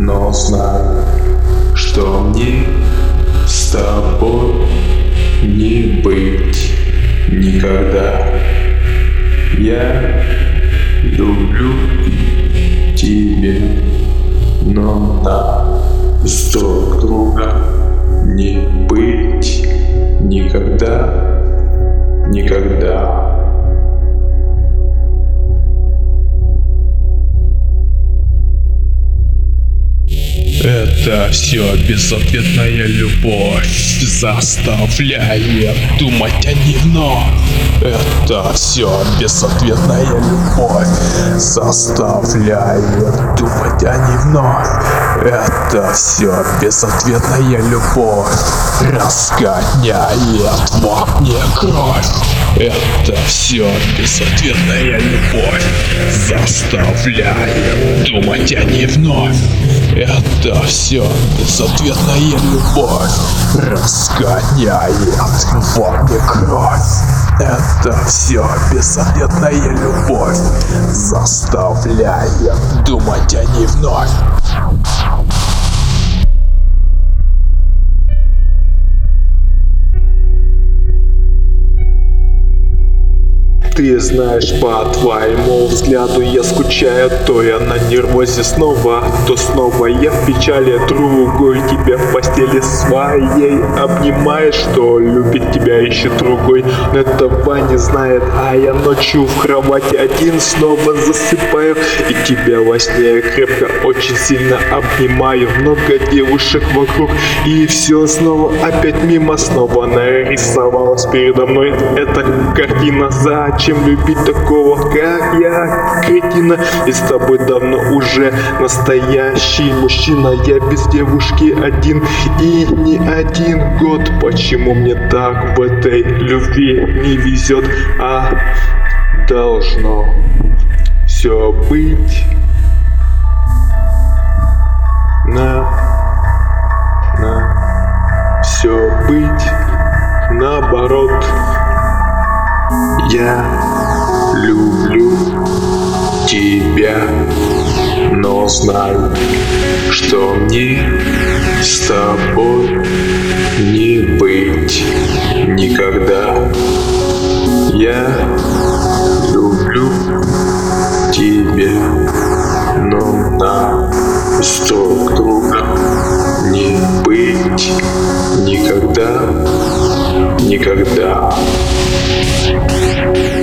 но знаю, что мне с тобой не быть никогда. Я люблю Это все безответная любовь заставляет думать о ней вновь. Это все безответная любовь заставляет думать о ней вновь. Это все безответная любовь разгоняет во мне кровь. Это все безответная любовь заставляет думать о ней вновь. Это все безответная любовь разгоняет мне кровь. Это все безответная любовь заставляет думать о ней вновь. Ты знаешь, по твоему взгляду я скучаю То я на нервозе снова, то снова я в печали Другой тебя в постели своей обнимаешь Что любит тебя еще другой, но этого не знает А я ночью в кровати один снова засыпаю И тебя во сне крепко очень сильно обнимаю Много девушек вокруг и все снова опять мимо Снова нарисовалась передо мной. Эта картина Зачем Зачем любить такого, как я, кретина? И с тобой давно уже настоящий мужчина. Я без девушки один и не один год. Почему мне так в этой любви не везет, а должно все быть на на все быть наоборот Я люблю тебя, но знаю, что мне с тобой не быть никогда. Я люблю тебя, но нам с друг друга не быть никогда, никогда. Thank you.